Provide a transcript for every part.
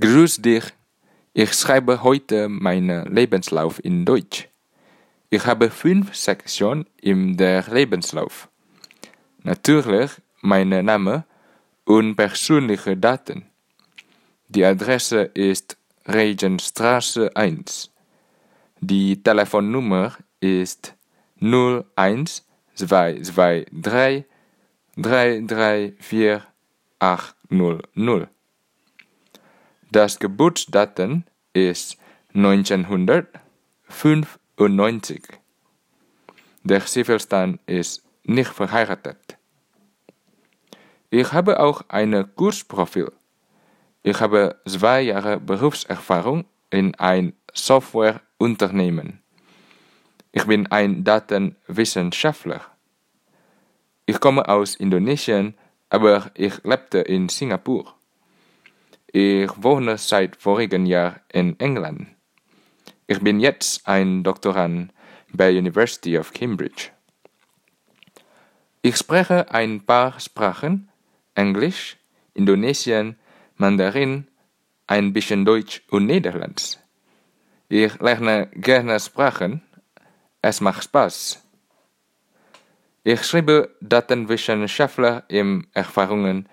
Grüß dich. Ich schreibe heute meinen Lebenslauf in Deutsch. Ich habe fünf Sektionen im der Lebenslauf. Natürlich mein Name und persönliche Daten. Die Adresse ist Regenstraße 1. Die Telefonnummer ist 01223 334 800. Das Geburtsdatum ist 1995. Der Zivilstand ist nicht verheiratet. Ich habe auch ein Kursprofil. Ich habe zwei Jahre Berufserfahrung in ein Softwareunternehmen. Ich bin ein Datenwissenschaftler. Ich komme aus Indonesien, aber ich lebte in Singapur. Ich wohne seit vorigen Jahr in England. Ich bin jetzt ein Doktorand bei University of Cambridge. Ich spreche ein paar Sprachen, Englisch, Indonesien, Mandarin, ein bisschen Deutsch und Niederländisch. Ich lerne gerne Sprachen, es macht Spaß. Ich schreibe Datenwissenschaftler im Erfahrungen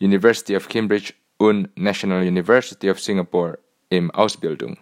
University of Cambridge und National University of Singapore im Ausbildung.